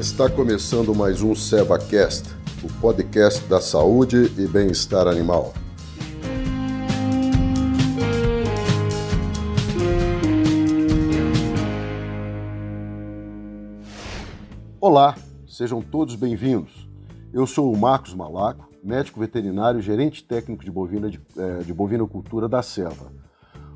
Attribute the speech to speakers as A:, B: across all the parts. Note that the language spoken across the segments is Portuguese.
A: Está começando mais um SevaCast, o podcast da saúde e bem-estar animal. Olá, sejam todos bem-vindos. Eu sou o Marcos Malaco, médico veterinário e gerente técnico de, bovina de, é, de bovinocultura da Selva.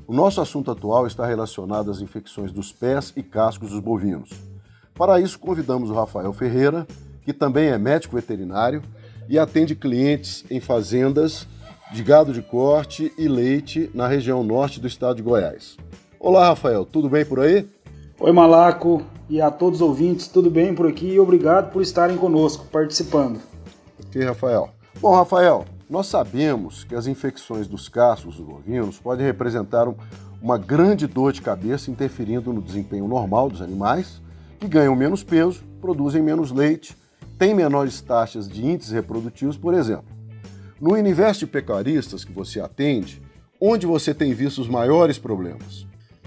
A: O nosso assunto atual está relacionado às infecções dos pés e cascos dos bovinos. Para isso, convidamos o Rafael Ferreira, que também é médico veterinário e atende clientes em fazendas de gado de corte e leite na região norte do estado de Goiás. Olá, Rafael, tudo bem por aí?
B: Oi, Malaco, e a todos os ouvintes, tudo bem por aqui e obrigado por estarem conosco, participando.
A: Ok, Rafael. Bom, Rafael, nós sabemos que as infecções dos cascos dos bovinos podem representar uma grande dor de cabeça interferindo no desempenho normal dos animais que ganham menos peso, produzem menos leite, têm menores taxas de índices reprodutivos, por exemplo. No universo de pecuaristas que você atende, onde você tem visto os maiores problemas?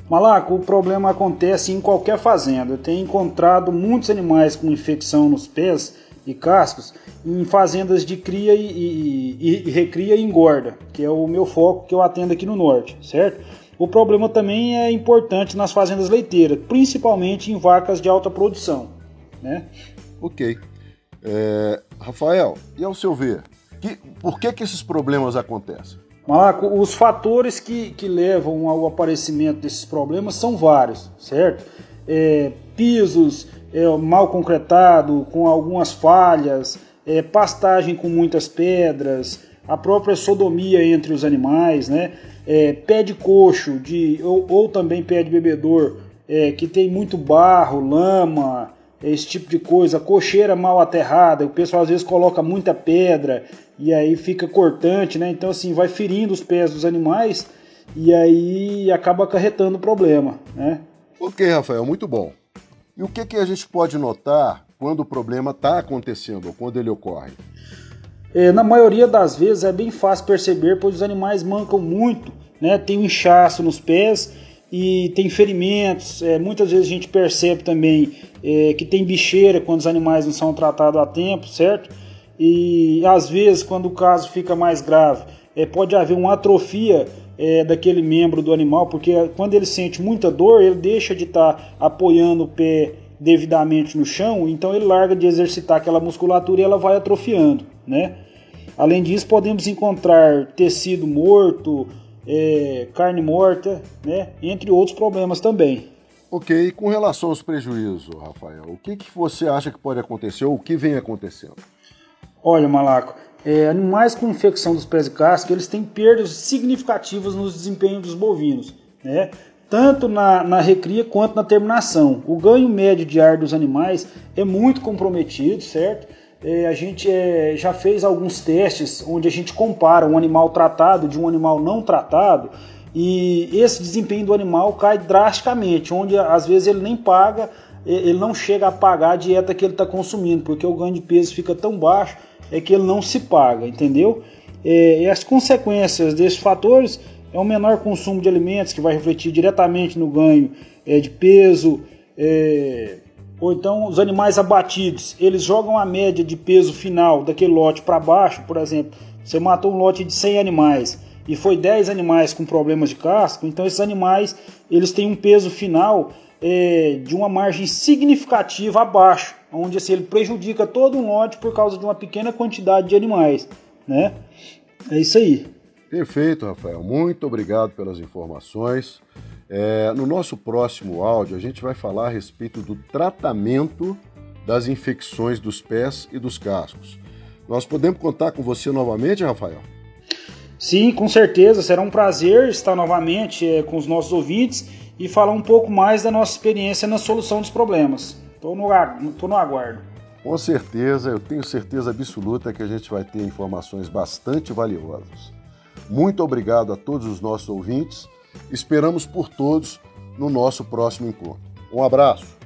B: Malaco, o problema acontece em qualquer fazenda. Eu tenho encontrado muitos animais com infecção nos pés e cascos em fazendas de cria e, e, e, recria e engorda, que é o meu foco que eu atendo aqui no norte, certo? O problema também é importante nas fazendas leiteiras, principalmente em vacas de alta produção. Né?
A: Ok. É, Rafael, e ao seu ver, que, por que, que esses problemas acontecem?
B: Malaco, os fatores que, que levam ao aparecimento desses problemas são vários, certo? É, pisos é, mal concretado, com algumas falhas, é, pastagem com muitas pedras, a própria sodomia entre os animais, né? É, pé de coxo de, ou, ou também pé de bebedor é, que tem muito barro, lama, esse tipo de coisa, cocheira mal aterrada, o pessoal às vezes coloca muita pedra e aí fica cortante, né? Então assim, vai ferindo os pés dos animais e aí acaba acarretando problema, né?
A: Ok, Rafael, muito bom. E o que, que a gente pode notar quando o problema está acontecendo ou quando ele ocorre?
B: É, na maioria das vezes é bem fácil perceber, pois os animais mancam muito, né? Tem um inchaço nos pés e tem ferimentos. É, muitas vezes a gente percebe também é, que tem bicheira quando os animais não são tratados a tempo, certo? E às vezes, quando o caso fica mais grave, é, pode haver uma atrofia é, daquele membro do animal, porque quando ele sente muita dor, ele deixa de estar tá apoiando o pé devidamente no chão, então ele larga de exercitar aquela musculatura e ela vai atrofiando né? Além disso, podemos encontrar tecido morto, é, carne morta, né? Entre outros problemas também.
A: Ok, e com relação aos prejuízos, Rafael, o que, que você acha que pode acontecer ou o que vem acontecendo?
B: Olha, Malaco, é, animais com infecção dos pés e casca, eles têm perdas significativas no desempenho dos bovinos, né? tanto na, na recria quanto na terminação. O ganho médio de ar dos animais é muito comprometido, certo? É, a gente é, já fez alguns testes onde a gente compara um animal tratado de um animal não tratado e esse desempenho do animal cai drasticamente, onde às vezes ele nem paga, ele não chega a pagar a dieta que ele está consumindo, porque o ganho de peso fica tão baixo é que ele não se paga, entendeu? É, e as consequências desses fatores é um menor consumo de alimentos que vai refletir diretamente no ganho de peso, é, ou então os animais abatidos, eles jogam a média de peso final daquele lote para baixo, por exemplo, você matou um lote de 100 animais e foi 10 animais com problemas de casco, então esses animais eles têm um peso final é, de uma margem significativa abaixo, onde assim, ele prejudica todo um lote por causa de uma pequena quantidade de animais, né? É isso aí.
A: Perfeito, Rafael. Muito obrigado pelas informações. É, no nosso próximo áudio, a gente vai falar a respeito do tratamento das infecções dos pés e dos cascos. Nós podemos contar com você novamente, Rafael?
B: Sim, com certeza. Será um prazer estar novamente é, com os nossos ouvintes e falar um pouco mais da nossa experiência na solução dos problemas. Estou no, no aguardo.
A: Com certeza, eu tenho certeza absoluta que a gente vai ter informações bastante valiosas. Muito obrigado a todos os nossos ouvintes Esperamos por todos no nosso próximo encontro. Um abraço.